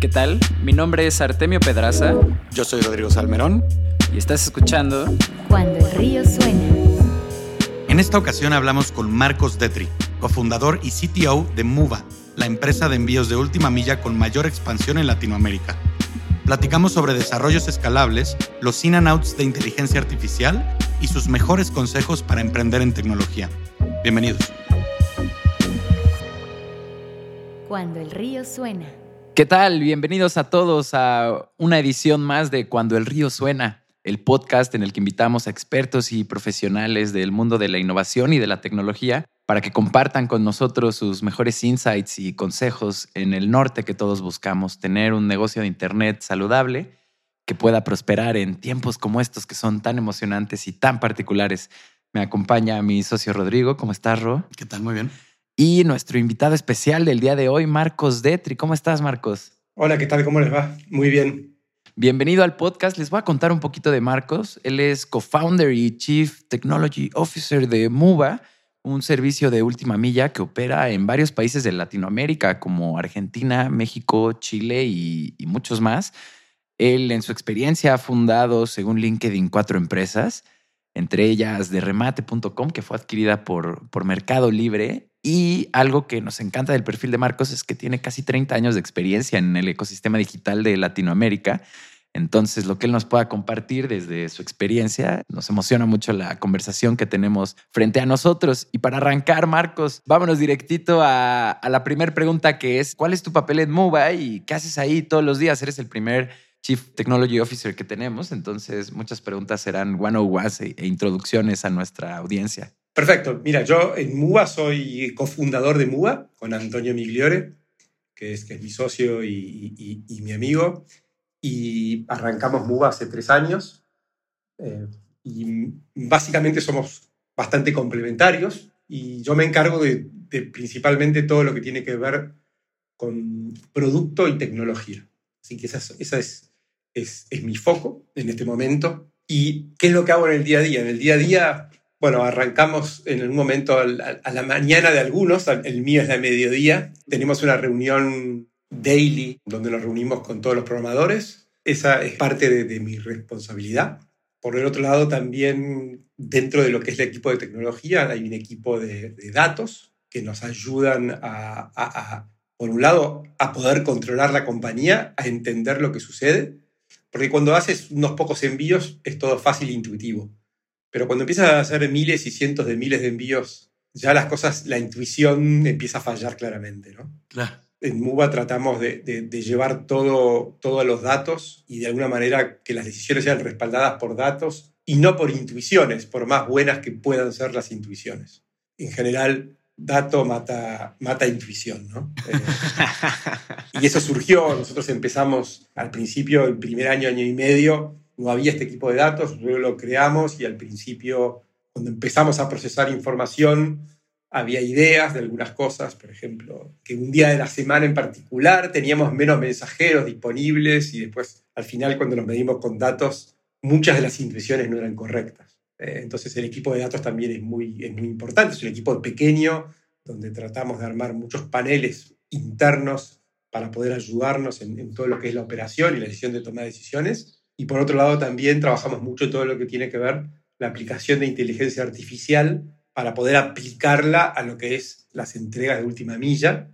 ¿Qué tal? Mi nombre es Artemio Pedraza. Yo soy Rodrigo Salmerón. Y estás escuchando Cuando el río suena. En esta ocasión hablamos con Marcos Detri, cofundador y CTO de Muva, la empresa de envíos de última milla con mayor expansión en Latinoamérica. Platicamos sobre desarrollos escalables, los in and outs de inteligencia artificial y sus mejores consejos para emprender en tecnología. Bienvenidos. Cuando el río suena. ¿Qué tal? Bienvenidos a todos a una edición más de Cuando el río suena, el podcast en el que invitamos a expertos y profesionales del mundo de la innovación y de la tecnología para que compartan con nosotros sus mejores insights y consejos en el norte que todos buscamos, tener un negocio de Internet saludable que pueda prosperar en tiempos como estos que son tan emocionantes y tan particulares. Me acompaña mi socio Rodrigo. ¿Cómo estás, Ro? ¿Qué tal? Muy bien. Y nuestro invitado especial del día de hoy, Marcos Detri. ¿Cómo estás, Marcos? Hola, ¿qué tal? ¿Cómo les va? Muy bien. Bienvenido al podcast. Les voy a contar un poquito de Marcos. Él es co-founder y chief technology officer de Muba, un servicio de última milla que opera en varios países de Latinoamérica como Argentina, México, Chile y, y muchos más. Él en su experiencia ha fundado, según LinkedIn, cuatro empresas, entre ellas de remate.com, que fue adquirida por, por Mercado Libre, y algo que nos encanta del perfil de Marcos es que tiene casi 30 años de experiencia en el ecosistema digital de Latinoamérica. Entonces, lo que él nos pueda compartir desde su experiencia, nos emociona mucho la conversación que tenemos frente a nosotros. Y para arrancar, Marcos, vámonos directito a, a la primera pregunta que es, ¿cuál es tu papel en Muba y qué haces ahí todos los días? Eres el primer Chief Technology Officer que tenemos, entonces muchas preguntas serán one on one e introducciones a nuestra audiencia. Perfecto. Mira, yo en MUBA soy cofundador de MUBA con Antonio Migliore, que es, que es mi socio y, y, y, mi amigo. Y arrancamos MUBA hace tres años. Eh, y básicamente somos bastante complementarios. Y yo me encargo de, de, principalmente todo lo que tiene que ver con producto y tecnología. Así que esa, es, esa es, es, es mi foco en este momento. ¿Y qué es lo que hago en el día a día? En el día a día bueno, arrancamos en un momento a la mañana de algunos, el mío es la mediodía. Tenemos una reunión daily donde nos reunimos con todos los programadores. Esa es parte de, de mi responsabilidad. Por el otro lado, también dentro de lo que es el equipo de tecnología, hay un equipo de, de datos que nos ayudan a, a, a, por un lado, a poder controlar la compañía, a entender lo que sucede, porque cuando haces unos pocos envíos es todo fácil e intuitivo pero cuando empiezas a hacer miles y cientos de miles de envíos, ya las cosas, la intuición empieza a fallar claramente, ¿no? Claro. En MUBA tratamos de, de, de llevar todo, todos los datos y de alguna manera que las decisiones sean respaldadas por datos y no por intuiciones, por más buenas que puedan ser las intuiciones. En general, dato mata, mata intuición, ¿no? Eh, y eso surgió, nosotros empezamos al principio, el primer año, año y medio, no había este equipo de datos, luego lo creamos y al principio, cuando empezamos a procesar información, había ideas de algunas cosas, por ejemplo, que un día de la semana en particular teníamos menos mensajeros disponibles y después, al final, cuando nos medimos con datos, muchas de las intuiciones no eran correctas. Eh, entonces, el equipo de datos también es muy, importante, es un equipo pequeño donde tratamos de armar muchos paneles internos para poder ayudarnos en, en todo lo que es la operación y la decisión de tomar decisiones. Y por otro lado, también trabajamos mucho todo lo que tiene que ver la aplicación de inteligencia artificial para poder aplicarla a lo que es las entregas de última milla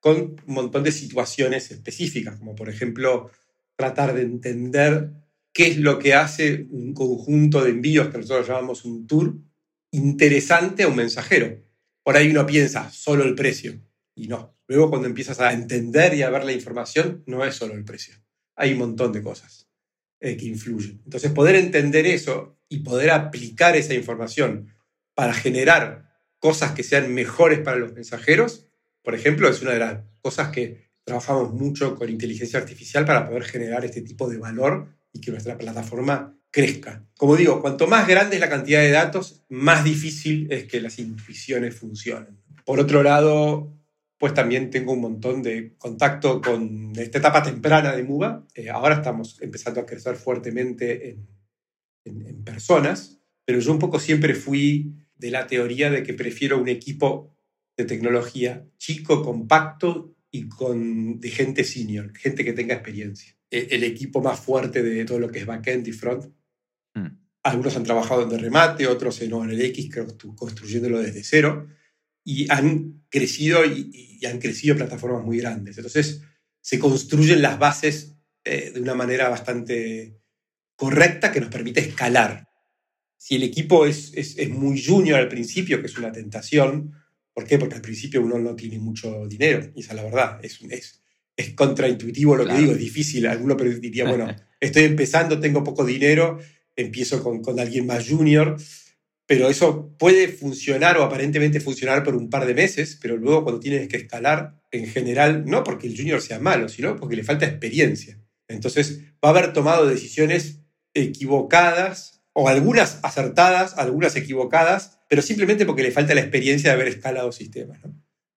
con un montón de situaciones específicas, como por ejemplo tratar de entender qué es lo que hace un conjunto de envíos que nosotros llamamos un tour interesante a un mensajero. Por ahí uno piensa solo el precio y no. Luego cuando empiezas a entender y a ver la información, no es solo el precio. Hay un montón de cosas eh, que influyen. Entonces, poder entender eso y poder aplicar esa información para generar cosas que sean mejores para los mensajeros, por ejemplo, es una de las cosas que trabajamos mucho con inteligencia artificial para poder generar este tipo de valor y que nuestra plataforma crezca. Como digo, cuanto más grande es la cantidad de datos, más difícil es que las intuiciones funcionen. Por otro lado, pues también tengo un montón de contacto con esta etapa temprana de MUBA. Eh, ahora estamos empezando a crecer fuertemente en, personas, pero yo un poco siempre fui de la teoría de que prefiero un equipo de tecnología chico, compacto y con, de gente senior, gente que tenga experiencia. E, el, equipo más fuerte de todo lo que es backend y front. Hmm. Algunos han trabajado en de remate, otros en ONLX, construyéndolo desde cero, y han crecido y, han crecido plataformas muy grandes. Entonces, se construyen las bases eh, de una manera bastante correcta que nos permite escalar. Si el equipo es, es, es muy junior al principio, que es una tentación, ¿Por qué? Porque al principio uno no tiene mucho dinero, y esa es la verdad. Es, es, es contraintuitivo lo que digo, es difícil. Alguno diría, bueno, estoy empezando, tengo poco dinero, empiezo con, con alguien más junior, pero eso puede funcionar o aparentemente funcionar por un par de meses, pero luego cuando tienes que escalar, en general, no porque el junior sea malo, sino porque le falta experiencia. Entonces va a haber tomado decisiones equivocadas o algunas acertadas, algunas equivocadas, pero simplemente porque le falta la experiencia de haber escalado sistemas.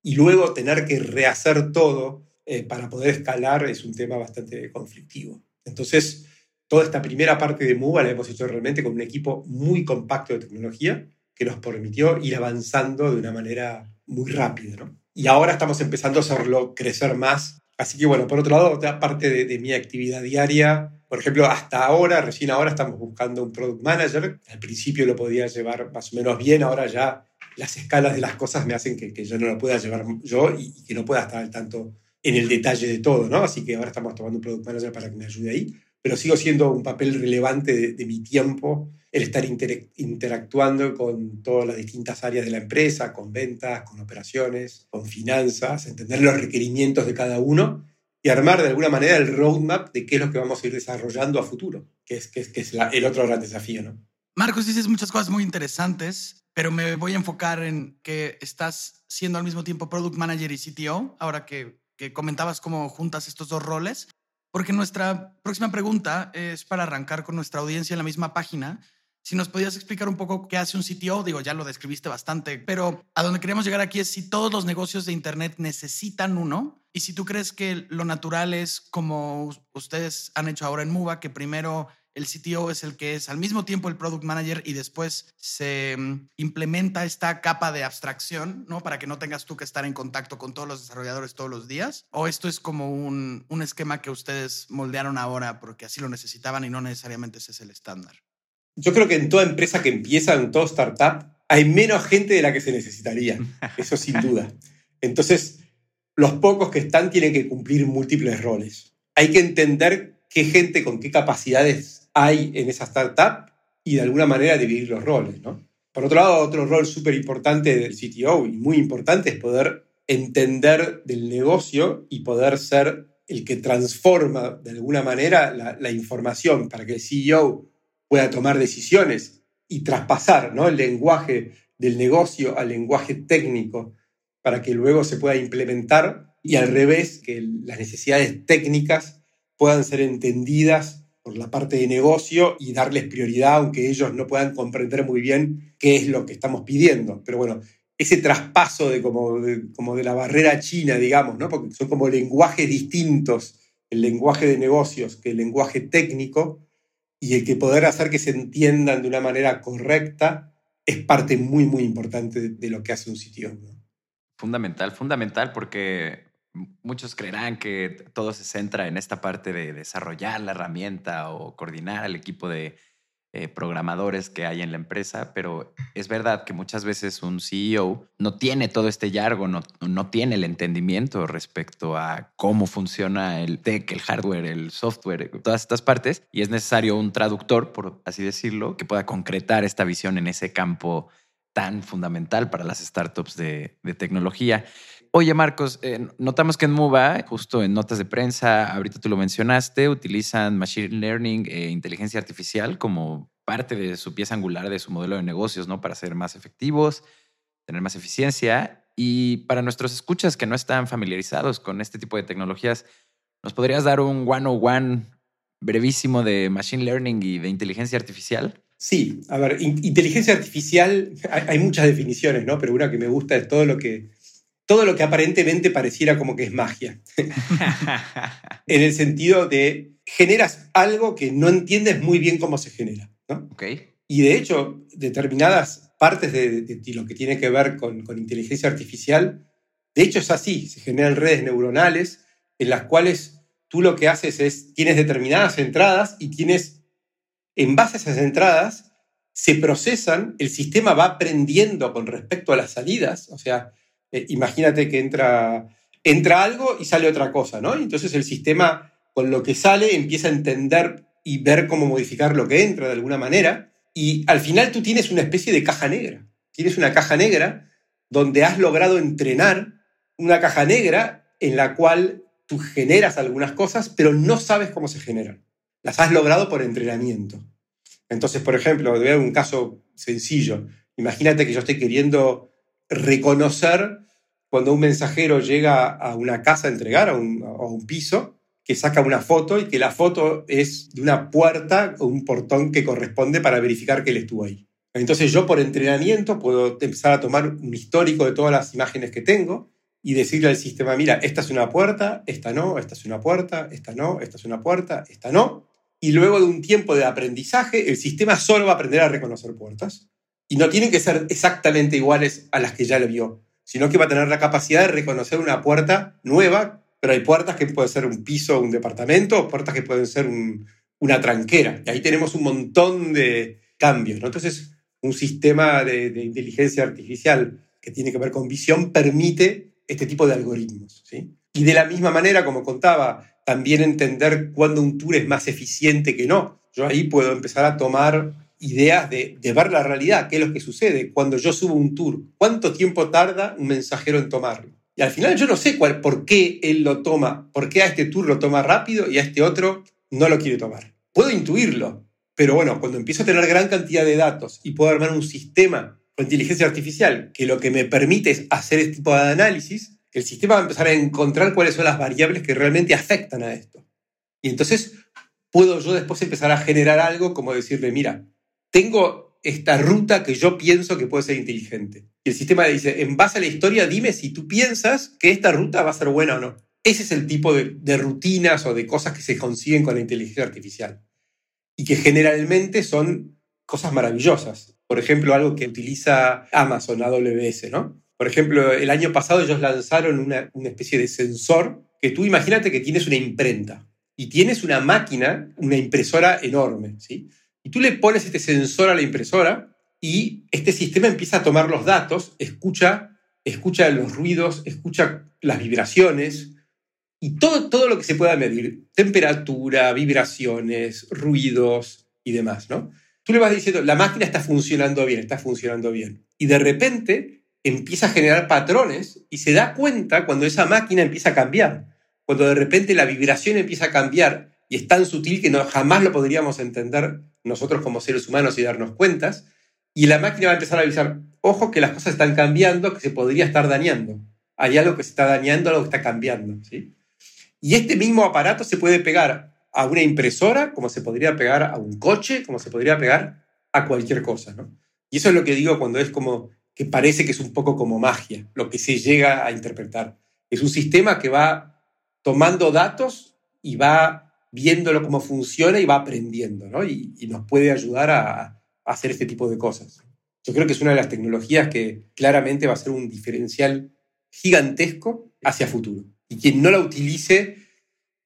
Y luego tener que rehacer todo eh, para poder escalar es un tema bastante conflictivo. Entonces, toda esta primera parte de MUBA la hemos hecho realmente con un equipo muy compacto de tecnología que nos permitió ir avanzando de una manera muy rápida. Y ahora estamos empezando a hacerlo crecer más. Así que bueno, por otro lado, otra parte de, mi actividad diaria por ejemplo, hasta ahora, recién ahora estamos buscando un product manager. Al principio lo podía llevar más o menos bien, ahora ya las escalas de las cosas me hacen que, yo no lo pueda llevar yo y, que no pueda estar al tanto en el detalle de todo, ¿no? Así que ahora estamos tomando un product manager para que me ayude ahí. Pero sigo siendo un papel relevante de, mi tiempo el estar interactuando con todas las distintas áreas de la empresa, con ventas, con operaciones, con finanzas, entender los requerimientos de cada uno y armar de alguna manera el roadmap de qué es lo que vamos a ir desarrollando a futuro, que es, que es, que es el otro gran desafío. ¿no? Marcos, dices muchas cosas muy interesantes, pero me voy a enfocar en que estás siendo al mismo tiempo Product Manager y CTO, ahora que, que comentabas cómo juntas estos dos roles, porque nuestra próxima pregunta es para arrancar con nuestra audiencia en la misma página. Si nos podías explicar un poco qué hace un CTO, digo, ya lo describiste bastante, pero a donde queremos llegar aquí es si todos los negocios de Internet necesitan uno y si tú crees que lo natural es como ustedes han hecho ahora en Muba, que primero el CTO es el que es al mismo tiempo el product manager y después se mm, implementa esta capa de abstracción, ¿no? Para que no tengas tú que estar en contacto con todos los desarrolladores todos los días. ¿O esto es como un, un esquema que ustedes moldearon ahora porque así lo necesitaban y no necesariamente ese es el estándar? Yo creo que en toda empresa que empieza, en todo startup, hay menos gente de la que se necesitaría. Eso sin duda. Entonces, los pocos que están tienen que cumplir múltiples roles. Hay que entender qué gente con qué capacidades hay en esa startup y de alguna manera dividir los roles. ¿no? Por otro lado, otro rol súper importante del CTO y muy importante es poder entender del negocio y poder ser el que transforma de alguna manera la, la información para que el CEO pueda tomar decisiones y traspasar ¿no? el lenguaje del negocio al lenguaje técnico para que luego se pueda implementar y al revés, que las necesidades técnicas puedan ser entendidas por la parte de negocio y darles prioridad, aunque ellos no puedan comprender muy bien qué es lo que estamos pidiendo. Pero bueno, ese traspaso de como de, como de la barrera china, digamos, ¿no? porque son como lenguajes distintos, el lenguaje de negocios que el lenguaje técnico, y el que poder hacer que se entiendan de una manera correcta es parte muy, muy importante de, lo que hace un sitio. Fundamental, fundamental, porque muchos creerán que todo se centra en esta parte de desarrollar la herramienta o coordinar al equipo de eh, programadores que hay en la empresa, pero es verdad que muchas veces un CEO no tiene todo este yargo, no, no tiene el entendimiento respecto a cómo funciona el tech, el hardware, el software, todas estas partes, y es necesario un traductor, por así decirlo, que pueda concretar esta visión en ese campo tan fundamental para las startups de, tecnología. Oye, Marcos, eh, notamos que en Muba, justo en notas de prensa, ahorita tú lo mencionaste, utilizan Machine Learning e inteligencia artificial como parte de su pieza angular de su modelo de negocios, ¿no? Para ser más efectivos, tener más eficiencia. Y para nuestros escuchas que no están familiarizados con este tipo de tecnologías, ¿nos podrías dar un one-on-one brevísimo de Machine Learning y de inteligencia artificial? Sí, a ver, inteligencia artificial, hay, muchas definiciones, ¿no? Pero una que me gusta es todo lo que, todo lo que aparentemente pareciera como que es magia. en el sentido de generas algo que no entiendes muy bien cómo se genera, ¿no? Okay. Y de hecho, determinadas partes de, lo que tiene que ver con, con inteligencia artificial De hecho es así, se generan redes neuronales en las cuales tú lo que haces es, tienes determinadas entradas y tienes, en base a esas entradas, se procesan, el sistema va aprendiendo con respecto a las salidas, o sea, eh, imagínate que entra, entra algo y sale otra cosa, ¿no? Entonces el sistema con lo que sale empieza a entender y ver cómo modificar lo que entra de alguna manera, y al final tú tienes una especie de caja negra. Tienes una caja negra donde has logrado entrenar una caja negra en la cual tú generas algunas cosas, pero no sabes cómo se generan. Las has logrado por entrenamiento. Entonces, por ejemplo, voy a dar un caso sencillo. Imagínate que yo estoy queriendo reconocer cuando un mensajero llega a una casa a entregar, a un, a un piso, que saca una foto y que la foto es de una puerta o un portón que corresponde para verificar que él estuvo ahí. Entonces yo por entrenamiento puedo empezar a tomar un histórico de todas las imágenes que tengo y decirle al sistema, mira, esta es una puerta, esta no, esta es una puerta, esta no, esta es una puerta, esta no. Y luego de un tiempo de aprendizaje, el sistema solo va a aprender a reconocer puertas. Y no tienen que ser exactamente iguales a las que ya le vio, sino que va a tener la capacidad de reconocer una puerta nueva, pero hay puertas que pueden ser un piso, un departamento, puertas que pueden ser una tranquera. Y ahí tenemos un montón de cambios. Entonces, un sistema de, de, inteligencia artificial que tiene que ver con visión permite este tipo de algoritmos. ¿sí? Y de la misma manera, como contaba, también entender cuándo un tour es más eficiente que no. Yo ahí puedo empezar a tomar ideas de, ver la realidad, qué es lo que sucede cuando yo subo un tour, cuánto tiempo tarda un mensajero en tomarlo. Y al final yo no sé cuál, por qué él lo toma, por qué a este tour lo toma rápido y a este otro no lo quiere tomar. Puedo intuirlo, pero bueno, cuando empiezo a tener gran cantidad de datos y puedo armar un sistema con inteligencia artificial que lo que me permite es hacer este tipo de análisis, el sistema va a empezar a encontrar cuáles son las variables que realmente afectan a esto. Y entonces puedo yo después empezar a generar algo como decirle, mira, tengo esta ruta que yo pienso que puede ser inteligente. Y el sistema dice, en base a la historia, dime si tú piensas que esta ruta va a ser buena o no. Ese es el tipo de, rutinas o de cosas que se consiguen con la inteligencia artificial y que generalmente son cosas maravillosas. Por ejemplo, algo que utiliza Amazon AWS, ¿no? Por ejemplo, el año pasado ellos lanzaron una, una especie de sensor que tú imagínate que tienes una imprenta y tienes una máquina, una impresora enorme, ¿sí? Y tú le pones este sensor a la impresora y este sistema empieza a tomar los datos, escucha, escucha los ruidos, escucha las vibraciones, y todo, todo lo que se pueda medir, temperatura, vibraciones, ruidos y demás, ¿no? Tú le vas diciendo, la máquina está funcionando bien, está funcionando bien. Y de repente empieza a generar patrones y se da cuenta cuando esa máquina empieza a cambiar. Cuando de repente la vibración empieza a cambiar y es tan sutil que no, jamás lo podríamos entender nosotros como seres humanos y darnos cuentas. Y la máquina va a empezar a avisar, ojo que las cosas están cambiando, que se podría estar dañando. Hay algo que se está dañando, algo que está cambiando. ¿sí? Y este mismo aparato se puede pegar a una impresora, como se podría pegar a un coche, como se podría pegar a cualquier cosa. ¿no? Y eso es lo que digo cuando es como que parece que es un poco como magia, lo que se llega a interpretar. Es un sistema que va tomando datos y va viéndolo cómo funciona y va aprendiendo, ¿no? y, nos puede ayudar a, hacer este tipo de cosas. Yo creo que es una de las tecnologías que claramente va a ser un diferencial gigantesco hacia futuro y quien no la utilice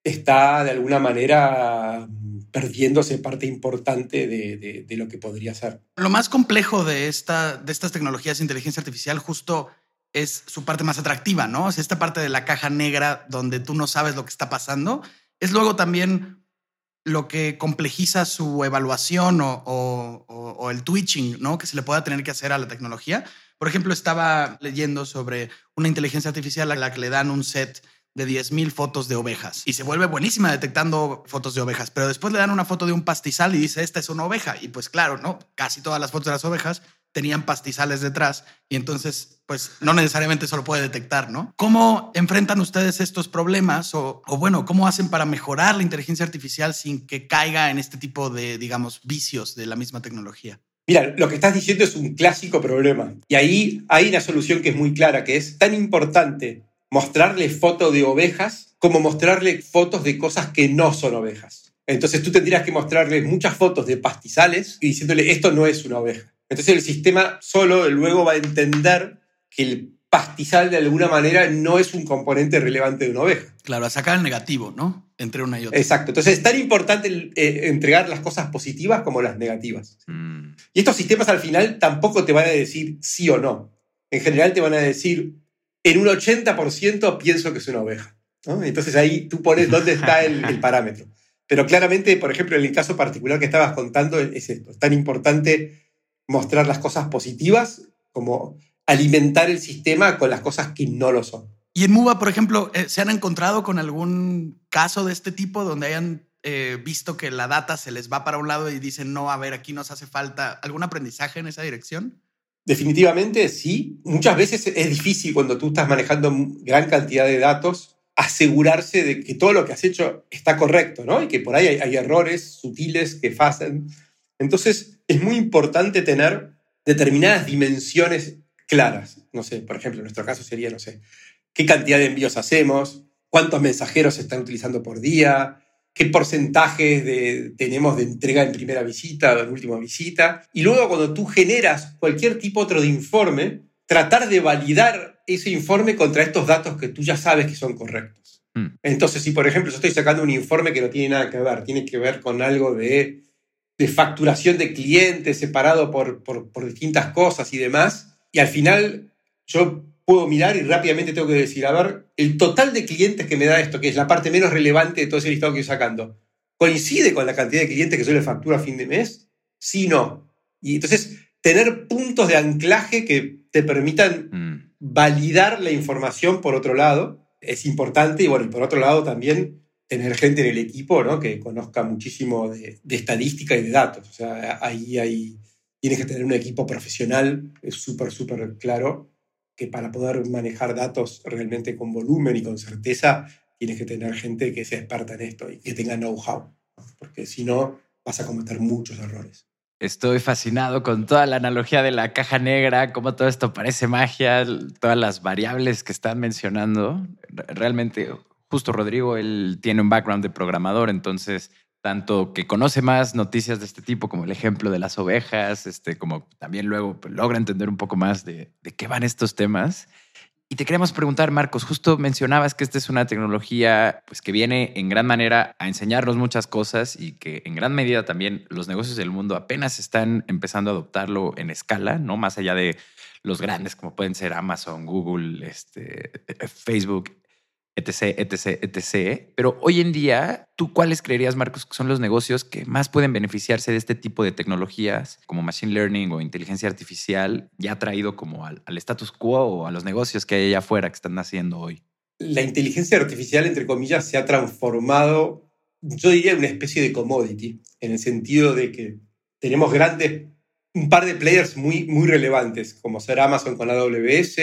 está de alguna manera perdiéndose parte importante de, de, de, lo que podría ser. Lo más complejo de, esta, de estas tecnologías de inteligencia artificial justo es su parte más atractiva, ¿no? O sea, esta parte de la caja negra donde tú no sabes lo que está pasando, es luego también lo que complejiza su evaluación o, el twitching, ¿no? Que se le pueda tener que hacer a la tecnología. Por ejemplo, estaba leyendo sobre una inteligencia artificial a la que le dan un set de 10.000 fotos de ovejas y se vuelve buenísima detectando fotos de ovejas, pero después le dan una foto de un pastizal y dice, esta es una oveja. Y pues claro, ¿no? Casi todas las fotos de las ovejas tenían pastizales detrás y entonces pues no necesariamente lo puede detectar, ¿no? ¿Cómo enfrentan ustedes estos problemas o, o, bueno, cómo hacen para mejorar la inteligencia artificial sin que caiga en este tipo de, digamos, vicios de la misma tecnología? Mira, lo que estás diciendo es un clásico problema y ahí hay una solución que es muy clara, que es tan importante mostrarle fotos de ovejas como mostrarle fotos de cosas que no son ovejas. Entonces tú tendrías que mostrarle muchas fotos de pastizales y diciéndole esto no es una oveja. Entonces el sistema solo luego va a entender que el pastizal de alguna manera no es un componente relevante de una oveja. Claro, a sacar el negativo, ¿no? Entre una y otra. Exacto. Entonces es tan importante eh, entregar las cosas positivas como las negativas. Mm. Y estos sistemas al final tampoco te van a decir sí o no. En general te van a decir, en un 80% pienso que es una oveja. ¿no? Entonces ahí tú pones dónde está el, el parámetro. Pero claramente, por ejemplo, en el caso particular que estabas contando, es esto. Es tan importante mostrar las cosas positivas como alimentar el sistema con las cosas que no lo son. Y en MUBA, por ejemplo, eh, ¿se han encontrado con algún caso de este tipo donde hayan eh, visto que la data se les va para un lado y dicen, no, a ver, aquí nos hace falta algún aprendizaje en esa dirección? Definitivamente sí. Muchas veces es difícil cuando tú estás manejando gran cantidad de datos asegurarse de que todo lo que has hecho está correcto, ¿no? Y que por ahí hay, hay errores sutiles que pasan. Entonces es muy importante tener determinadas dimensiones claras. No sé, por ejemplo, en nuestro caso sería, no sé, qué cantidad de envíos hacemos, cuántos mensajeros se están utilizando por día, qué porcentajes de, tenemos de entrega en primera visita o en última visita. Y luego cuando tú generas cualquier tipo otro de informe, tratar de validar ese informe contra estos datos que tú ya sabes que son correctos. Mm. Entonces, si por ejemplo yo estoy sacando un informe que no tiene nada que ver, tiene que ver con algo de, de facturación de clientes separado por, por, por distintas cosas y demás, y al final yo puedo mirar y rápidamente tengo que decir, a ver, el total de clientes que me da esto, que es la parte menos relevante de todo ese listado que estoy sacando, ¿coincide con la cantidad de clientes que yo le facturo a fin de mes? Sí, no. Y entonces, tener puntos de anclaje que te permitan Mm. validar la información por otro lado es importante y bueno, y por otro lado también tener gente en el equipo ¿no? que conozca muchísimo de, de estadística y de datos. O sea, ahí, ahí tienes que tener un equipo profesional, es súper, súper claro que para poder manejar datos realmente con volumen y con certeza, tienes que tener gente que sea experta en esto y que tenga know-how, ¿no? porque si no vas a cometer muchos errores. Estoy fascinado con toda la analogía de la caja negra, cómo todo esto parece magia, todas las variables que están mencionando. Re- Realmente, justo Rodrigo, él tiene un background de programador, entonces, tanto que conoce más noticias de este tipo, como el ejemplo de las ovejas, este, como también luego pues, logra entender un poco más de, de qué van estos temas. Y te queremos preguntar, Marcos, justo mencionabas que esta es una tecnología pues, que viene en gran manera a enseñarnos muchas cosas y que en gran medida también los negocios del mundo apenas están empezando a adoptarlo en escala, no más allá de los grandes como pueden ser Amazon, Google, este, Facebook, etc., etc., etc. Pero hoy en día, ¿tú cuáles creerías, Marcos, que son los negocios que más pueden beneficiarse de este tipo de tecnologías como Machine Learning o inteligencia artificial ya traído como al, al status quo o a los negocios que hay allá afuera que están naciendo hoy? La inteligencia artificial, entre comillas, se ha transformado, yo diría, en una especie de commodity, en el sentido de que tenemos grandes, un par de players muy, muy relevantes, como ser Amazon con AWS,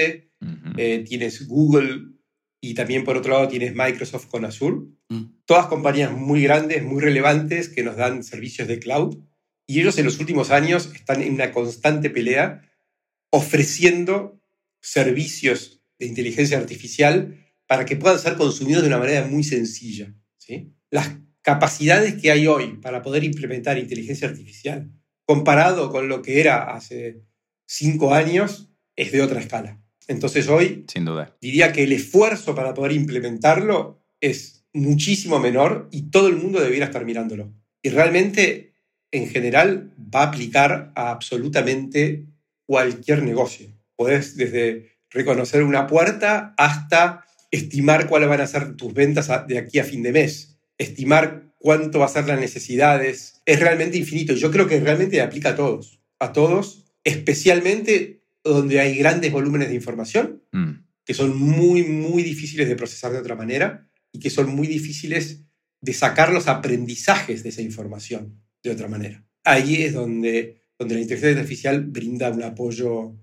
eh, tienes Google y también por otro lado tienes Microsoft con Azure. Mm. Todas compañías muy grandes, muy relevantes que nos dan servicios de cloud. Y ellos en los últimos años están en una constante pelea ofreciendo servicios de inteligencia artificial para que puedan ser consumidos de una manera muy sencilla. ¿sí? Las capacidades que hay hoy para poder implementar inteligencia artificial comparado con lo que era hace cinco años es de otra escala. Entonces hoy Sin duda. diría que el esfuerzo para poder implementarlo es muchísimo menor y todo el mundo debiera estar mirándolo. Y realmente, en general, va a aplicar a absolutamente cualquier negocio. Podés desde reconocer una puerta hasta estimar cuáles van a ser tus ventas de aquí a fin de mes, estimar cuánto va a ser las necesidades. Es realmente infinito. Yo creo que realmente aplica a todos, a todos, especialmente donde hay grandes volúmenes de información Mm. que son muy, muy difíciles de procesar de otra manera y que son muy difíciles de sacar los aprendizajes de esa información de otra manera. Ahí es donde, donde la inteligencia artificial brinda un apoyo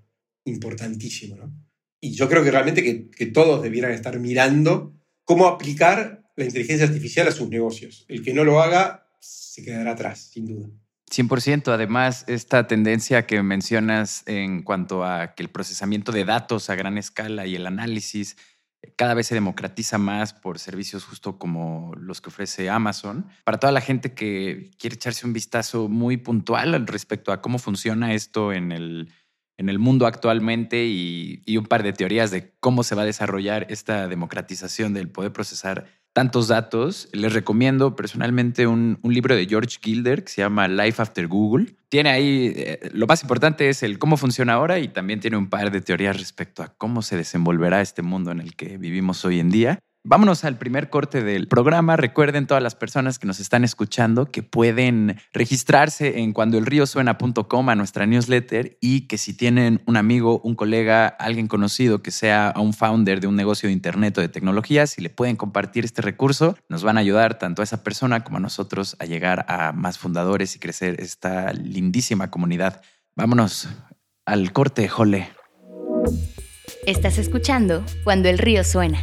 importantísimo. ¿no? Y yo creo que realmente que, que todos debieran estar mirando cómo aplicar la inteligencia artificial a sus negocios. El que no lo haga se quedará atrás, sin duda. 100%. Además, esta tendencia que mencionas en cuanto a que el procesamiento de datos a gran escala y el análisis eh, cada vez se democratiza más por servicios justo como los que ofrece Amazon. Para toda la gente que quiere echarse un vistazo muy puntual al respecto a cómo funciona esto en el, en el mundo actualmente y, y un par de teorías de cómo se va a desarrollar esta democratización del poder procesar tantos datos, les recomiendo personalmente un, un, libro de George Gilder que se llama Life After Google. Tiene ahí, eh, lo más importante es el cómo funciona ahora y también tiene un par de teorías respecto a cómo se desenvolverá este mundo en el que vivimos hoy en día. Vámonos al primer corte del programa. Recuerden todas las personas que nos están escuchando que pueden registrarse en cuandoelriosuena.com a nuestra newsletter y que si tienen un amigo, un colega, alguien conocido que sea un founder de un negocio de internet o de tecnología, si le pueden compartir este recurso, nos van a ayudar tanto a esa persona como a nosotros a llegar a más fundadores y crecer esta lindísima comunidad. Vámonos al corte, jole. Estás escuchando Cuando el río suena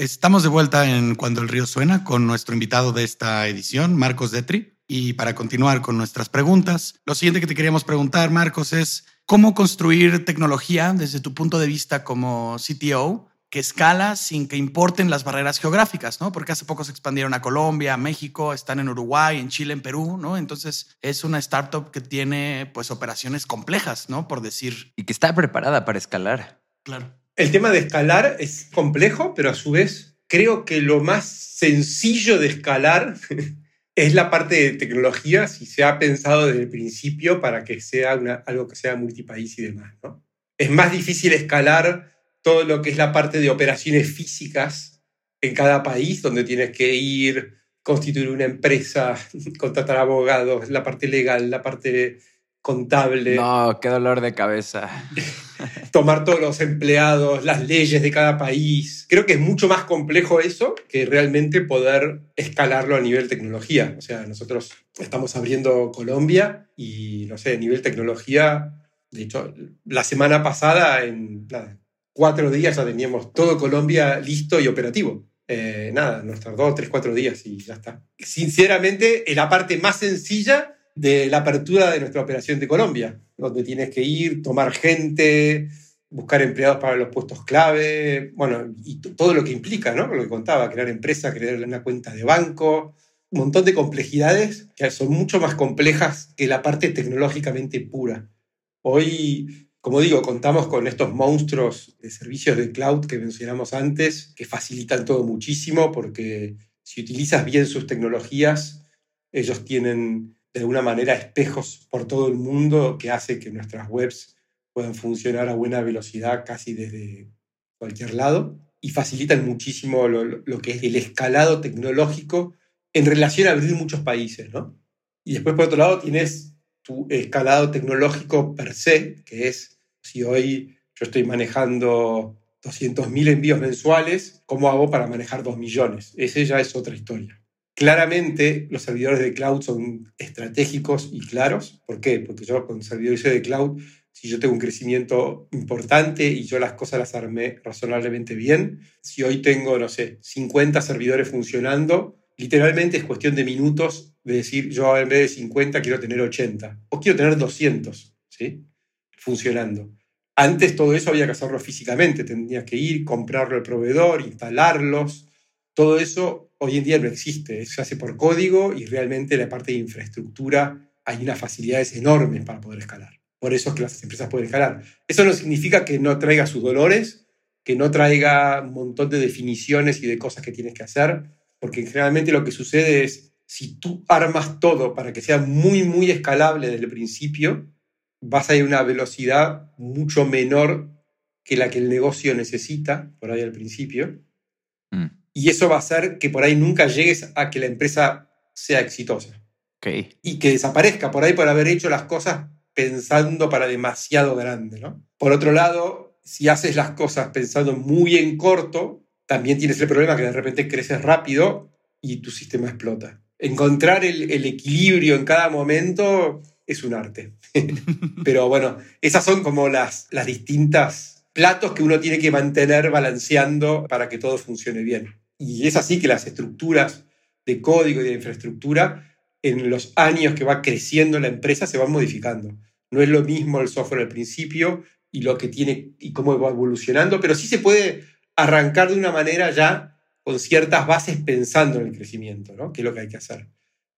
Estamos de vuelta en Cuando el río suena con nuestro invitado de esta edición, Marcos Detri. Y para continuar con nuestras preguntas, lo siguiente que te queríamos preguntar, Marcos, es cómo construir tecnología desde tu punto de vista como CTO que escala sin que importen las barreras geográficas, ¿no? Porque hace poco se expandieron a Colombia, a México, están en Uruguay, en Chile, en Perú, ¿no? Entonces es una startup que tiene pues operaciones complejas, ¿no? Por decir. Y que está preparada para escalar. Claro. El tema de escalar es complejo, pero a su vez creo que lo más sencillo de escalar es la parte de tecnología, si se ha pensado desde el principio para que sea algo que sea multipaís y demás. ¿no? Es más difícil escalar todo lo que es la parte de operaciones físicas en cada país, donde tienes que ir, constituir una empresa, contratar abogados, la parte legal, la parte contable. No, qué dolor de cabeza. tomar todos los empleados, las leyes de cada país. Creo que es mucho más complejo eso que realmente poder escalarlo a nivel tecnología. O sea, nosotros estamos abriendo Colombia y, no sé, a nivel tecnología, de hecho, la semana pasada, en cuatro días ya teníamos todo Colombia listo y operativo. Eh, nada, nuestros dos, tres, cuatro días y ya está. Sinceramente, es la parte más sencilla de la apertura de nuestra operación de Colombia, donde tienes que ir, tomar gente, buscar empleados para los puestos clave, bueno, y todo lo que implica, ¿no? Lo que contaba, crear empresa, crear una cuenta de banco, un montón de complejidades que son mucho más complejas que la parte tecnológicamente pura. Hoy, como digo, contamos con estos monstruos de servicios de cloud que mencionamos antes, que facilitan todo muchísimo porque si utilizas bien sus tecnologías, ellos tienen de alguna manera espejos por todo el mundo que hace que nuestras webs puedan funcionar a buena velocidad casi desde cualquier lado y facilitan muchísimo lo, que es el escalado tecnológico en relación a abrir muchos países, ¿no? Y después, por otro lado, tienes tu escalado tecnológico per se, que es si hoy yo estoy manejando 200.000 envíos mensuales, ¿cómo hago para manejar 2 millones? Ese ya es otra historia. Claramente los servidores de cloud son estratégicos y claros. ¿Por qué? Porque yo con servidores de cloud, si yo tengo un crecimiento importante y yo las cosas las armé razonablemente bien, si hoy tengo, no sé, 50 servidores funcionando, literalmente es cuestión de minutos de decir, yo en vez de 50 quiero tener 80 o quiero tener 200, ¿sí? Funcionando. Antes todo eso había que hacerlo físicamente, tendrías que ir, comprarlo al proveedor, instalarlos. Todo eso hoy en día no existe, se hace por código y realmente la parte de infraestructura hay unas facilidades enormes para poder escalar. Por eso es que las empresas pueden escalar. Eso no significa que no traiga sus dolores, que no traiga un montón de definiciones y de cosas que tienes que hacer, porque generalmente lo que sucede es, si tú armas todo para que sea muy, muy escalable desde el principio, vas a ir a una velocidad mucho menor que la que el negocio necesita, por ahí al principio, y eso va a hacer que por ahí nunca llegues a que la empresa sea exitosa. Okay. Y que desaparezca por ahí por haber hecho las cosas pensando para demasiado grande. ¿no? Por otro lado, si haces las cosas pensando muy en corto, también tienes el problema que de repente creces rápido y tu sistema explota. Encontrar el, el equilibrio en cada momento es un arte. Pero bueno, esas son como las, las distintas platos que uno tiene que mantener balanceando para que todo funcione bien. Y es así que las estructuras de código y de infraestructura en los años que va creciendo la empresa se van modificando. No es lo mismo el software al principio y lo que tiene y cómo va evolucionando, pero sí se puede arrancar de una manera ya con ciertas bases pensando en el crecimiento, ¿no? que es lo que hay que hacer.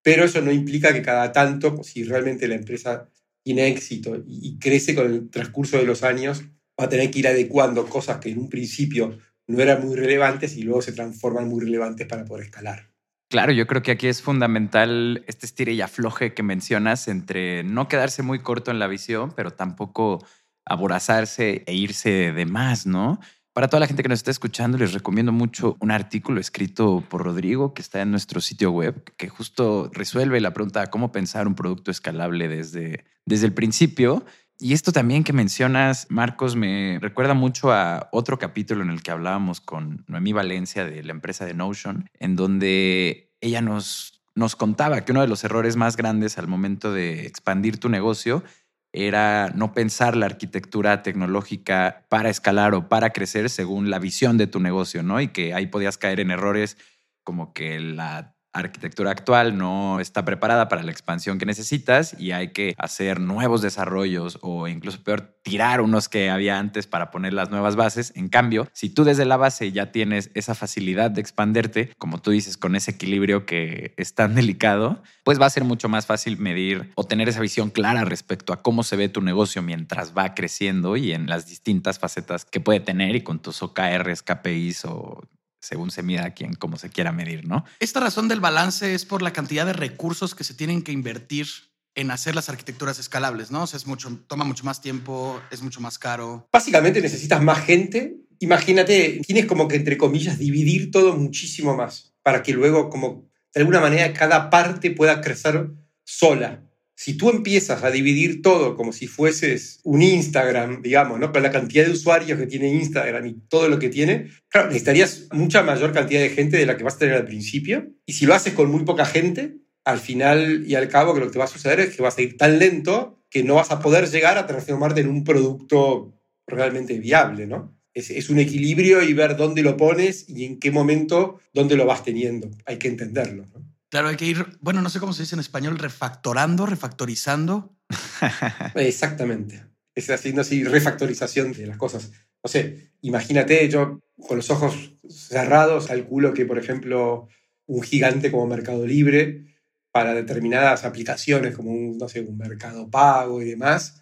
Pero eso no implica que cada tanto, si realmente la empresa tiene éxito y crece con el transcurso de los años, va a tener que ir adecuando cosas que en un principio no eran muy relevantes y luego se transforman muy relevantes para poder escalar. Claro, yo creo que aquí es fundamental este estire y afloje que mencionas entre no quedarse muy corto en la visión, pero tampoco aborazarse e irse de más, ¿no? Para toda la gente que nos está escuchando, les recomiendo mucho un artículo escrito por Rodrigo que está en nuestro sitio web, que justo resuelve la pregunta de cómo pensar un producto escalable desde, desde el principio. Y esto también que mencionas, Marcos, me recuerda mucho a otro capítulo en el que hablábamos con Noemí Valencia de la empresa de Notion, en donde ella nos, nos contaba que uno de los errores más grandes al momento de expandir tu negocio era no pensar la arquitectura tecnológica para escalar o para crecer según la visión de tu negocio, ¿no? Y que ahí podías caer en errores como que la arquitectura actual no está preparada para la expansión que necesitas y hay que hacer nuevos desarrollos o incluso peor, tirar unos que había antes para poner las nuevas bases. En cambio, si tú desde la base ya tienes esa facilidad de expanderte, como tú dices, con ese equilibrio que es tan delicado, pues va a ser mucho más fácil medir o tener esa visión clara respecto a cómo se ve tu negocio mientras va creciendo y en las distintas facetas que puede tener y con tus OKRs, KPIs o según se mida quien como se quiera medir, ¿no? Esta razón del balance es por la cantidad de recursos que se tienen que invertir en hacer las arquitecturas escalables, ¿no? O sea, es mucho, toma mucho más tiempo, es mucho más caro. Básicamente necesitas más gente. Imagínate, tienes como que, entre comillas, dividir todo muchísimo más para que luego, como de alguna manera, cada parte pueda crecer sola. Si tú empiezas a dividir todo como si fueses un Instagram, digamos, ¿no? Con la cantidad de usuarios que tiene Instagram y todo lo que tiene, claro, necesitarías mucha mayor cantidad de gente de la que vas a tener al principio. Y si lo haces con muy poca gente, al final y al cabo, que lo que va a suceder es que vas a ir tan lento que no vas a poder llegar a transformarte en un producto realmente viable, ¿no? Es, un equilibrio y ver dónde lo pones y en qué momento, dónde lo vas teniendo. Hay que entenderlo. Claro, hay que ir, bueno, no sé cómo se dice en español, refactorando, refactorizando. Exactamente. Es haciendo así refactorización de las cosas. No sé, imagínate, yo con los ojos cerrados calculo que, por ejemplo, un gigante como Mercado Libre, para determinadas aplicaciones como un, no sé, un mercado pago y demás,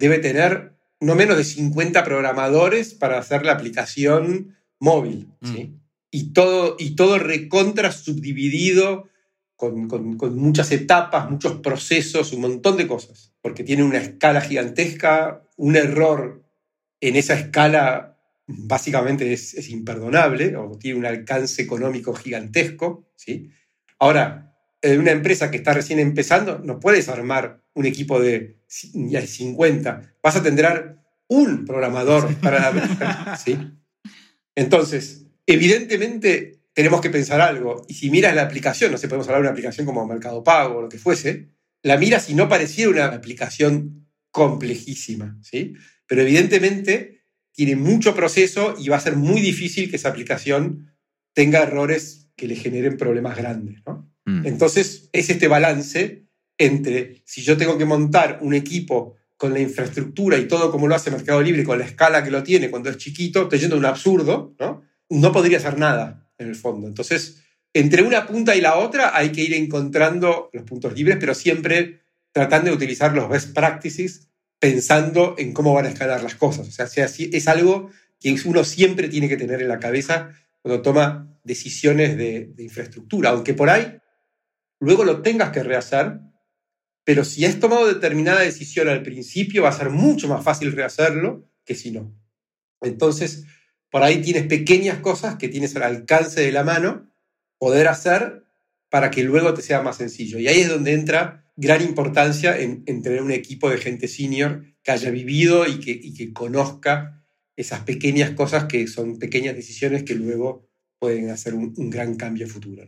debe tener no menos de 50 programadores para hacer la aplicación móvil. ¿sí? Mm. Y, todo, y todo recontra subdividido con, muchas etapas, muchos procesos, un montón de cosas, porque tiene una escala gigantesca, un error en esa escala básicamente es, imperdonable, o tiene un alcance económico gigantesco. ¿sí? Ahora, en una empresa que está recién empezando, no puedes armar un equipo de 50, vas a tener un programador para la... ¿sí? Entonces, evidentemente tenemos que pensar algo. Y si miras la aplicación, no sé, podemos hablar de una aplicación como Mercado Pago o lo que fuese, la miras y no pareciera una aplicación complejísima, ¿sí? Pero evidentemente tiene mucho proceso y va a ser muy difícil que esa aplicación tenga errores que le generen problemas grandes, ¿no? Mm. Entonces, es este balance entre si yo tengo que montar un equipo con la infraestructura y todo como lo hace Mercado Libre, con la escala que lo tiene cuando es chiquito, estoy yendo a un absurdo, ¿no? No podría hacer nada en el fondo. Entonces, entre una punta y la otra hay que ir encontrando los puntos libres, pero siempre tratando de utilizar los best practices pensando en cómo van a escalar las cosas. O sea, es algo que uno siempre tiene que tener en la cabeza cuando toma decisiones de, infraestructura, aunque por ahí luego lo tengas que rehacer, pero si has tomado determinada decisión al principio va a ser mucho más fácil rehacerlo que si no. Entonces, por ahí tienes pequeñas cosas que tienes al alcance de la mano poder hacer para que luego te sea más sencillo. Y ahí es donde entra gran importancia en, tener un equipo de gente senior que haya vivido y que, que conozca esas pequeñas cosas que son pequeñas decisiones que luego pueden hacer un, gran cambio futuro.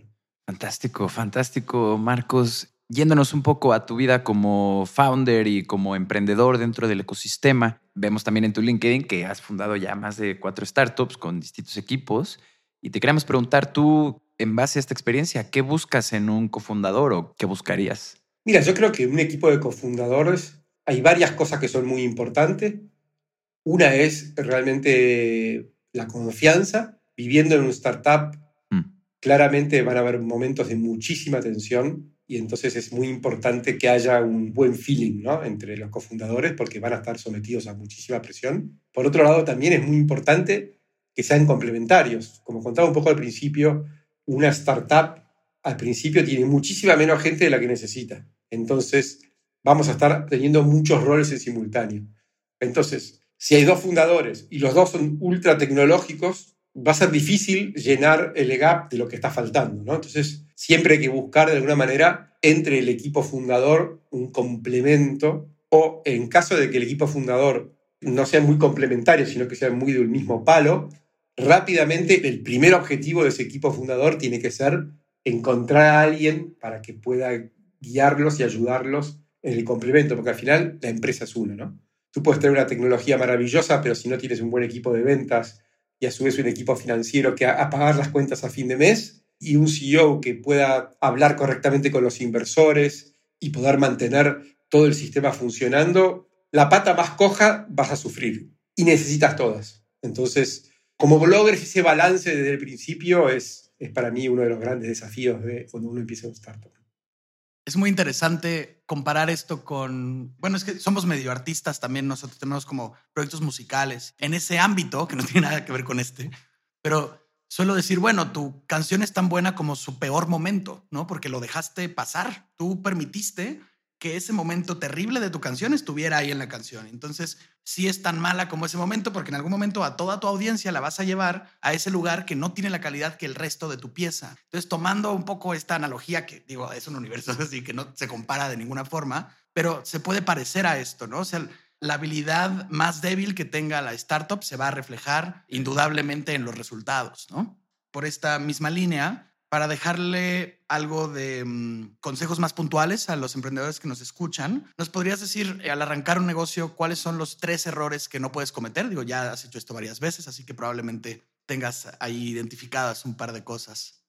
Fantástico, fantástico, Marcos. Yéndonos un poco a tu vida como founder y como emprendedor dentro del ecosistema, vemos también en tu LinkedIn que has fundado ya más de cuatro startups con distintos equipos y te queremos preguntar tú, en base a esta experiencia, ¿qué buscas en un cofundador o qué buscarías? Mira, yo creo que en un equipo de cofundadores hay varias cosas que son muy importantes. Una es realmente la confianza. Viviendo en un startup, mm. claramente van a haber momentos de muchísima tensión y entonces es muy importante que haya un buen feeling ¿no? entre los cofundadores porque van a estar sometidos a muchísima presión. Por otro lado, también es muy importante que sean complementarios. Como contaba un poco al principio, una startup al principio tiene muchísima menos gente de la que necesita. Entonces, vamos a estar teniendo muchos roles en simultáneo. Entonces, si hay dos fundadores y los dos son ultra tecnológicos, va a ser difícil llenar el gap de lo que está faltando. ¿no? Entonces, siempre hay que buscar de alguna manera entre el equipo fundador un complemento o en caso de que el equipo fundador no sea muy complementario, sino que sea muy del mismo palo, rápidamente el primer objetivo de ese equipo fundador tiene que ser encontrar a alguien para que pueda guiarlos y ayudarlos en el complemento, porque al final la empresa es una, ¿no? Tú puedes tener una tecnología maravillosa, pero si no tienes un buen equipo de ventas y a su vez un equipo financiero que a, pagar las cuentas a fin de mes y un CEO que pueda hablar correctamente con los inversores y poder mantener todo el sistema funcionando, la pata más coja vas a sufrir y necesitas todas. Entonces, como logres ese balance desde el principio es, es para mí uno de los grandes desafíos de cuando uno empieza un startup. Es muy interesante comparar esto con, bueno, es que somos medio artistas también, nosotros tenemos como proyectos musicales en ese ámbito, que no tiene nada que ver con este, pero suelo decir, bueno, tu canción es tan buena como su peor momento, ¿no? Porque lo dejaste pasar, tú permitiste que ese momento terrible de tu canción estuviera ahí en la canción. Entonces, sí es tan mala como ese momento, porque en algún momento a toda tu audiencia la vas a llevar a ese lugar que no tiene la calidad que el resto de tu pieza. Entonces, tomando un poco esta analogía, que digo, es un universo así que no se compara de ninguna forma, pero se puede parecer a esto, ¿no? O sea, la habilidad más débil que tenga la startup se va a reflejar indudablemente en los resultados, ¿no? Por esta misma línea, para dejarle algo de mm, consejos más puntuales a los emprendedores que nos escuchan, ¿nos podrías decir eh, al arrancar un negocio cuáles son los tres errores que no puedes cometer? Digo, ya has hecho esto varias veces, así que probablemente tengas ahí identificadas un par de cosas.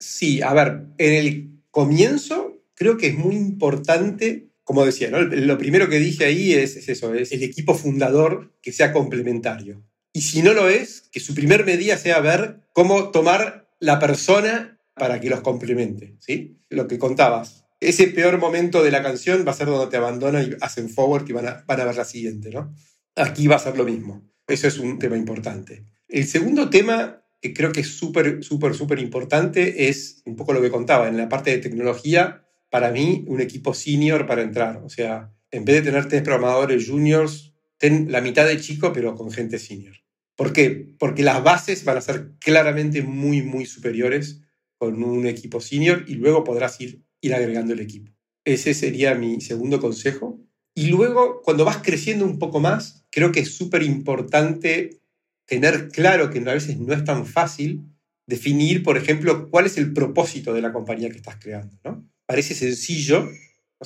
Sí, a ver, en el comienzo creo que es muy importante, como decía, lo primero que dije ahí es, es eso, es el equipo fundador que sea complementario. Y si no lo es, que su primer medida sea ver cómo tomar la persona para que los complemente, ¿sí? Lo que contabas. Ese peor momento de la canción va a ser donde te abandonan y hacen forward y van a, van ver la siguiente, ¿no? Aquí va a ser lo mismo. Eso es un tema importante. El segundo tema que creo que es súper, súper, súper importante es un poco lo que contaba. En la parte de tecnología, para mí, un equipo senior para entrar. O sea, en vez de tener tres programadores juniors, ten la mitad de chico, pero con gente senior. ¿Por qué? Porque las bases van a ser claramente muy, muy superiores con un equipo senior y luego podrás ir, ir agregando el equipo. Ese sería mi segundo consejo. Y luego, cuando vas creciendo un poco más, creo que es súper importante tener claro que a veces no es tan fácil definir, por ejemplo, cuál es el propósito de la compañía que estás creando. ¿no? Parece sencillo.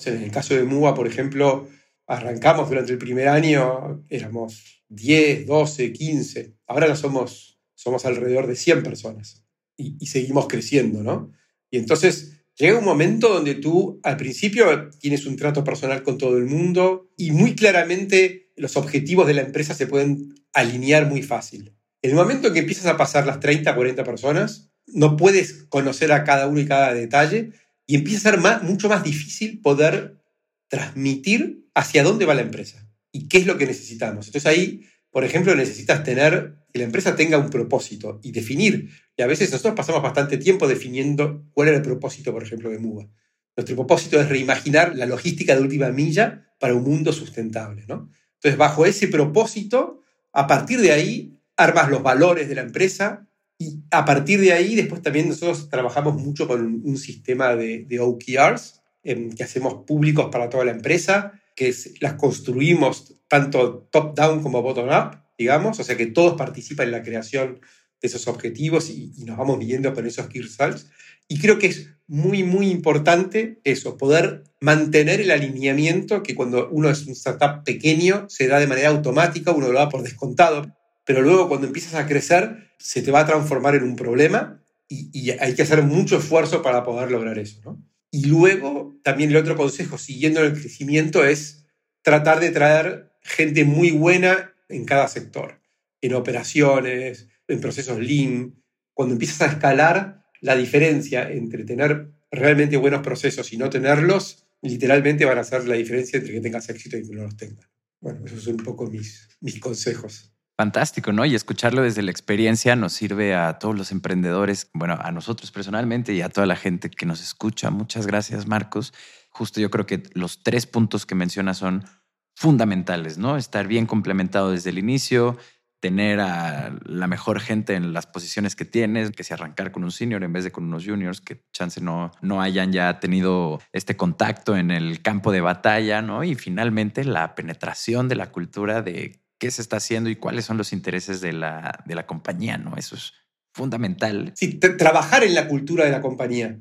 En el caso de MUA, por ejemplo, arrancamos durante el primer año, éramos 10, 12, 15. Ahora ya somos, somos alrededor de 100 personas y, seguimos creciendo, ¿no? Y entonces llega un momento donde tú al principio tienes un trato personal con todo el mundo y muy claramente los objetivos de la empresa se pueden alinear muy fácil. En el momento en que empiezas a pasar las 30, 40 personas, no puedes conocer a cada uno y cada detalle y empieza a ser mucho más difícil poder transmitir hacia dónde va la empresa y qué es lo que necesitamos. Entonces ahí, por ejemplo, necesitas tener, que la empresa tenga un propósito y definir. Y a veces nosotros pasamos bastante tiempo definiendo cuál era el propósito, por ejemplo, de MUBA. Nuestro propósito es reimaginar la logística de última milla para un mundo sustentable. ¿no? Entonces, bajo ese propósito, a partir de ahí, armas los valores de la empresa y a partir de ahí, después también nosotros trabajamos mucho con un sistema de, de OKRs em, que hacemos públicos para toda la empresa que las construimos tanto top-down como bottom-up, digamos, o sea que todos participan en la creación de esos objetivos y, nos vamos midiendo con esos key results. Y creo que es muy, muy importante eso, poder mantener el alineamiento que cuando uno es un startup pequeño se da de manera automática, uno lo da por descontado, pero luego cuando empiezas a crecer se te va a transformar en un problema y, hay que hacer mucho esfuerzo para poder lograr eso. Y luego también el otro consejo, siguiendo el crecimiento, es tratar de traer gente muy buena en cada sector, en operaciones, en procesos lean. Cuando empiezas a escalar, la diferencia entre tener realmente buenos procesos y no tenerlos, literalmente van a ser la diferencia entre que tengas éxito y que no los tengas. Bueno, esos son un poco mis, mis consejos. Fantástico, ¿no? Y escucharlo desde la experiencia nos sirve a todos los emprendedores, bueno, a nosotros personalmente y a toda la gente que nos escucha. Muchas gracias, Marcos. Justo yo creo que los tres puntos que mencionas son fundamentales, ¿no? Estar bien complementado desde el inicio, tener a la mejor gente en las posiciones que tienes, que si arrancar con un senior en vez de con unos juniors, que chance no, no hayan ya tenido este contacto en el campo de batalla, ¿no? Y finalmente la penetración de la cultura de qué se está haciendo y cuáles son los intereses de la, de la compañía, ¿no? Eso es fundamental. Sí, trabajar en la cultura de la compañía.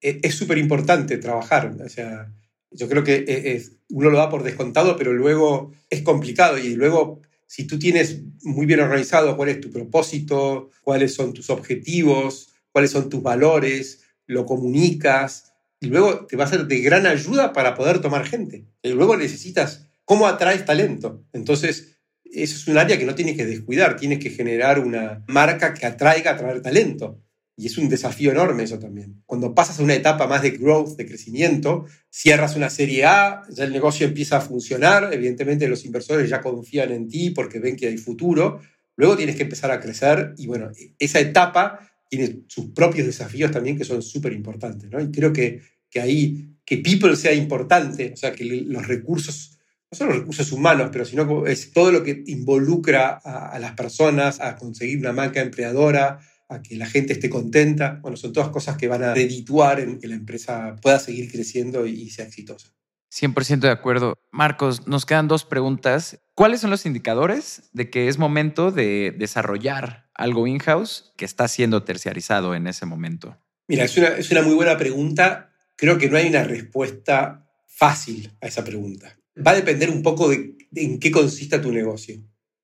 E, es súper importante trabajar. O sea, yo creo que e, es, uno lo da por descontado, pero luego es complicado y luego si tú tienes muy bien organizado cuál es tu propósito, cuáles son tus objetivos, cuáles son tus valores, lo comunicas y luego te va a ser de gran ayuda para poder tomar gente. Y luego necesitas cómo atraes talento. Entonces, eso es un área que no tienes que descuidar, tienes que generar una marca que atraiga a traer talento. Y es un desafío enorme eso también. Cuando pasas a una etapa más de growth, de crecimiento, cierras una serie A, ya el negocio empieza a funcionar, evidentemente los inversores ya confían en ti porque ven que hay futuro, luego tienes que empezar a crecer y bueno, esa etapa tiene sus propios desafíos también que son súper importantes, ¿no? Y creo que, que ahí, que people sea importante, o sea, que los recursos no solo recursos humanos, pero sino es todo lo que involucra a, a, las personas a conseguir una marca empleadora, a que la gente esté contenta. Bueno, son todas cosas que van a redituar en que la empresa pueda seguir creciendo y sea exitosa. 100% de acuerdo. Marcos, nos quedan dos preguntas. ¿Cuáles son los indicadores de que es momento de desarrollar algo in-house que está siendo terciarizado en ese momento? Mira, es una, es una muy buena pregunta. Creo que no hay una respuesta fácil a esa pregunta. Va a depender un poco de, de en qué consista tu negocio.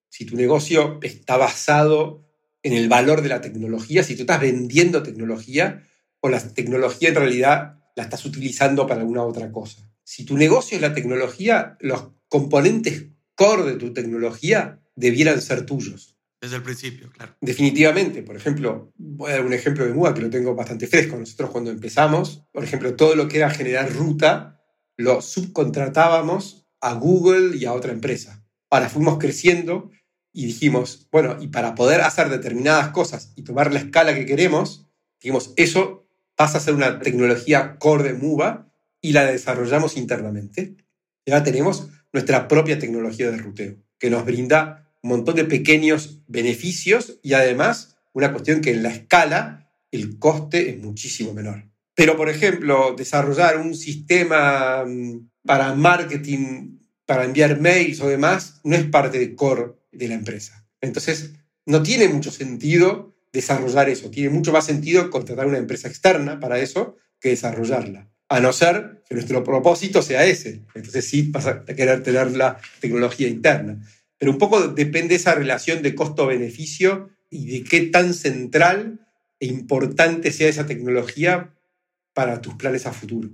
Si tu negocio está basado en el valor de la tecnología, si tú estás vendiendo tecnología o la tecnología en realidad la estás utilizando para alguna otra cosa. Si tu negocio es la tecnología, los componentes core de tu tecnología debieran ser tuyos. Desde el principio, claro. Definitivamente. Por ejemplo, voy a dar un ejemplo de MUA que lo tengo bastante fresco. Nosotros cuando empezamos, por ejemplo, todo lo que era generar ruta, lo subcontratábamos a Google y a otra empresa. Ahora fuimos creciendo y dijimos, bueno, y para poder hacer determinadas cosas y tomar la escala que queremos, dijimos, eso pasa a ser una tecnología core de MUBA y la desarrollamos internamente. Y ahora tenemos nuestra propia tecnología de ruteo, que nos brinda un montón de pequeños beneficios y además una cuestión que en la escala el coste es muchísimo menor. Pero, por ejemplo, desarrollar un sistema mm, para marketing, para enviar mails o demás, no es parte de core de la empresa. Entonces, no tiene mucho sentido desarrollar eso. Tiene mucho más sentido contratar una empresa externa para eso que desarrollarla. A no ser que nuestro propósito sea ese. Entonces sí vas a querer tener la tecnología interna. Pero un poco depende esa relación de costo-beneficio y de qué tan central e importante sea esa tecnología para tus planes a futuro.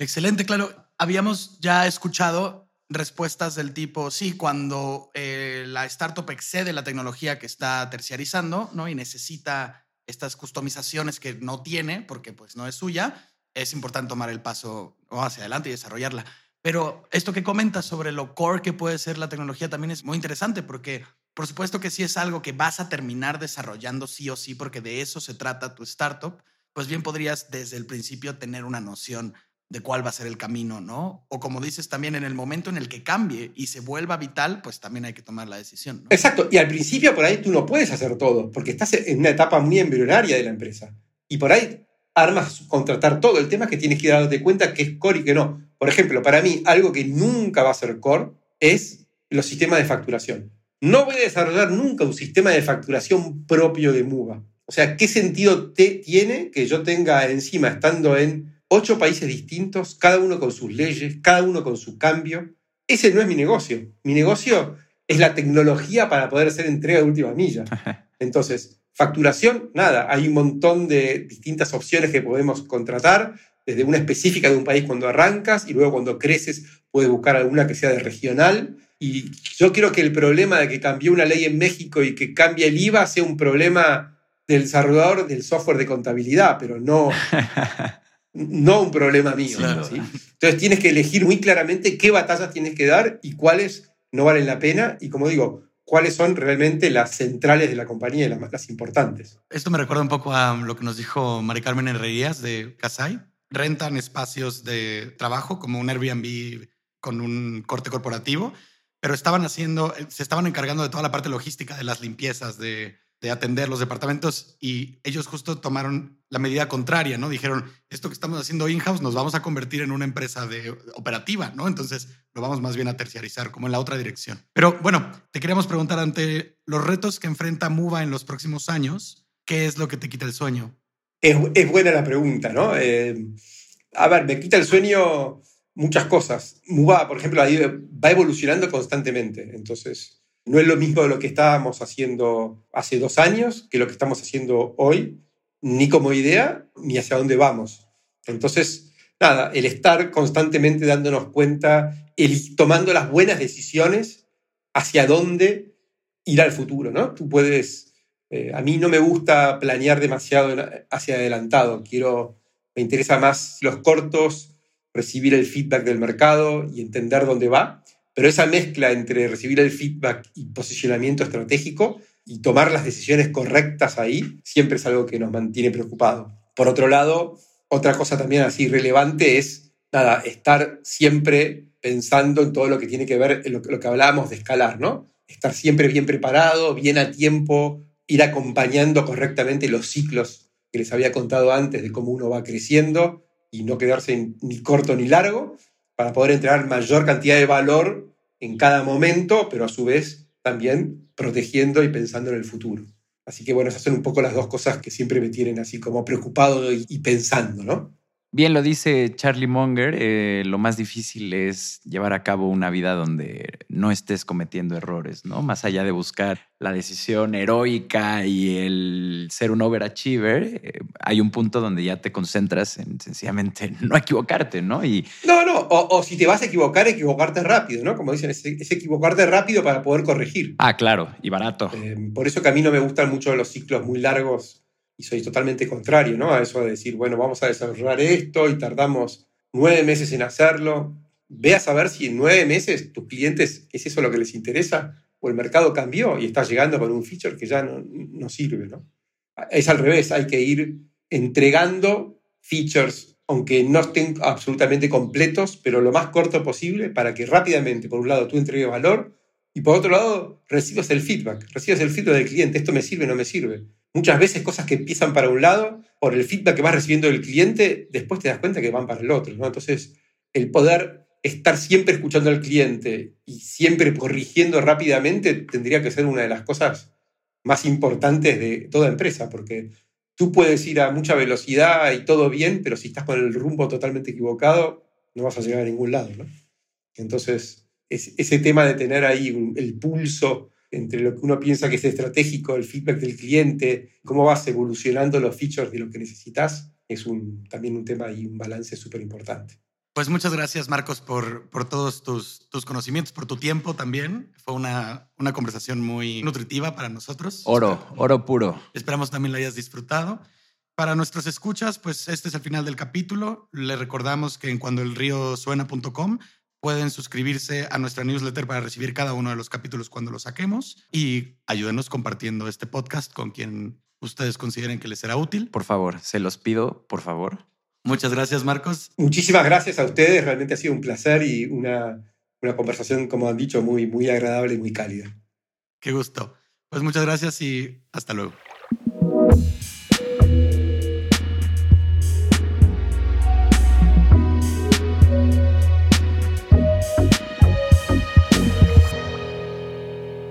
Excelente, claro. Habíamos ya escuchado respuestas del tipo, sí, cuando eh, la startup excede la tecnología que está terciarizando ¿no? y necesita estas customizaciones que no tiene porque pues, no es suya, es importante tomar el paso hacia adelante y desarrollarla. Pero esto que comentas sobre lo core que puede ser la tecnología también es muy interesante porque por supuesto que sí es algo que vas a terminar desarrollando sí o sí porque de eso se trata tu startup, pues bien podrías desde el principio tener una noción de cuál va a ser el camino, ¿no? O como dices también, en el momento en el que cambie y se vuelva vital, pues también hay que tomar la decisión. ¿no? Exacto, y al principio por ahí tú no puedes hacer todo, porque estás en una etapa muy embrionaria de la empresa. Y por ahí armas contratar todo. El tema es que tienes que darte cuenta que es core y que no. Por ejemplo, para mí, algo que nunca va a ser core es los sistemas de facturación. no voy a desarrollar nunca un sistema de facturación propio de Muba. O sea, ¿qué sentido te tiene que yo tenga encima, estando en ocho países distintos, cada uno con sus leyes, cada uno con su cambio? Ese no es mi negocio. Mi negocio es la tecnología para poder hacer entrega de última milla. Entonces, facturación, nada, hay un montón de distintas opciones que podemos contratar, desde una específica de un país cuando arrancas y luego cuando creces puedes buscar alguna que sea de regional. Y yo quiero que el problema de que cambió una ley en México y que cambie el IVA sea un problema del desarrollador del software de contabilidad, pero no, no un problema mío. Entonces tienes que elegir muy claramente qué batallas tienes que dar y cuáles no valen la pena. Y como digo, cuáles son realmente las centrales de la compañía y las, más importantes. Esto me recuerda un poco a lo que nos dijo Mari Carmen Herrerías de Casai. Rentan espacios de trabajo como un Airbnb con un corte corporativo, pero estaban haciendo, se estaban encargando de toda la parte logística, de las limpiezas, de de atender los departamentos y ellos justo tomaron la medida contraria, ¿no? Dijeron, esto que estamos haciendo in-house nos vamos a convertir en una empresa de operativa, ¿no? Entonces lo vamos más bien a terciarizar, como en la otra dirección. Pero bueno, te queríamos preguntar ante los retos que enfrenta Muva en los próximos años, ¿qué es lo que te quita el sueño? Es, buena la pregunta, ¿no? Eh, a ver, me quita el sueño muchas cosas. Muva, por ejemplo, va evolucionando constantemente, entonces no es lo mismo lo que estábamos haciendo hace dos años que lo que estamos haciendo hoy, ni como idea, ni hacia dónde vamos. Entonces, nada, el estar constantemente dándonos cuenta, el, tomando las buenas decisiones hacia dónde ir al futuro, ¿no? Tú puedes, eh, a mí no me gusta planear demasiado hacia adelantado, quiero, me interesa más los cortos, recibir el feedback del mercado y entender dónde va pero esa mezcla entre recibir el feedback y posicionamiento estratégico y tomar las decisiones correctas ahí siempre es algo que nos mantiene preocupados. Por otro lado, otra cosa también así relevante es, nada, estar siempre pensando en todo lo que tiene que ver, en lo, lo que hablábamos de escalar, ¿no? Estar siempre bien preparado, bien a tiempo, ir acompañando correctamente los ciclos que les había contado antes de cómo uno va creciendo y no quedarse ni corto ni largo, para poder entregar mayor cantidad de valor en cada momento, pero a su vez también protegiendo y pensando en el futuro. Así que bueno, esas son un poco las dos cosas que siempre me tienen así como preocupado y, pensando, ¿no? Bien lo dice Charlie Munger, eh, lo más difícil es llevar a cabo una vida donde no estés cometiendo errores, ¿no? Más allá de buscar la decisión heroica y el ser un overachiever, eh, hay un punto donde ya te concentras en sencillamente no equivocarte, ¿no? Y... No, no, o, si te vas a equivocar, equivocarte rápido, ¿no? Como dicen, es, equivocarte rápido para poder corregir. Ah, claro, y barato. Eh, por eso que a mí no me gustan mucho los ciclos muy largos y soy totalmente contrario ¿no? a eso de decir, bueno, vamos a desarrollar esto y tardamos nueve meses en hacerlo. Ve a saber si en nueve meses tus clientes es eso lo que les interesa o el mercado cambió y está llegando con un feature que ya no, no sirve. ¿no? Es al revés, hay que ir entregando features, aunque no estén absolutamente completos, pero lo más corto posible para que rápidamente, por un lado, tú entregues valor y por otro lado, recibas el feedback, recibas el feedback del cliente, esto me sirve, no me sirve. Muchas veces cosas que empiezan para un lado, por el feedback que vas recibiendo del cliente, después te das cuenta que van para el otro. ¿no? Entonces, el poder estar siempre escuchando al cliente y siempre corrigiendo rápidamente tendría que ser una de las cosas más importantes de toda empresa, porque tú puedes ir a mucha velocidad y todo bien, pero si estás con el rumbo totalmente equivocado, no vas a llegar a ningún lado. Entonces, ese tema de tener ahí el pulso entre lo que uno piensa que es estratégico, el feedback del cliente, cómo vas evolucionando los features de lo que necesitas, es un, también un tema y un balance súper importante. Pues muchas gracias, Marcos, por, por todos tus, tus, conocimientos, por tu tiempo también. Fue una, una conversación muy nutritiva para nosotros. Oro, oro puro. Esperamos también la hayas disfrutado. Para nuestros escuchas, pues este es el final del capítulo. Le recordamos que en cuandoelríosuena.com Pueden suscribirse a nuestra newsletter para recibir cada uno de los capítulos cuando los saquemos y ayúdenos compartiendo este podcast con quien ustedes consideren que les será útil. Por favor, se los pido, por favor. Muchas gracias, Marcos. Muchísimas gracias a ustedes. Realmente ha sido un placer y una, una conversación, como han dicho, muy, muy agradable y muy cálida. Qué gusto. Pues muchas gracias y hasta luego.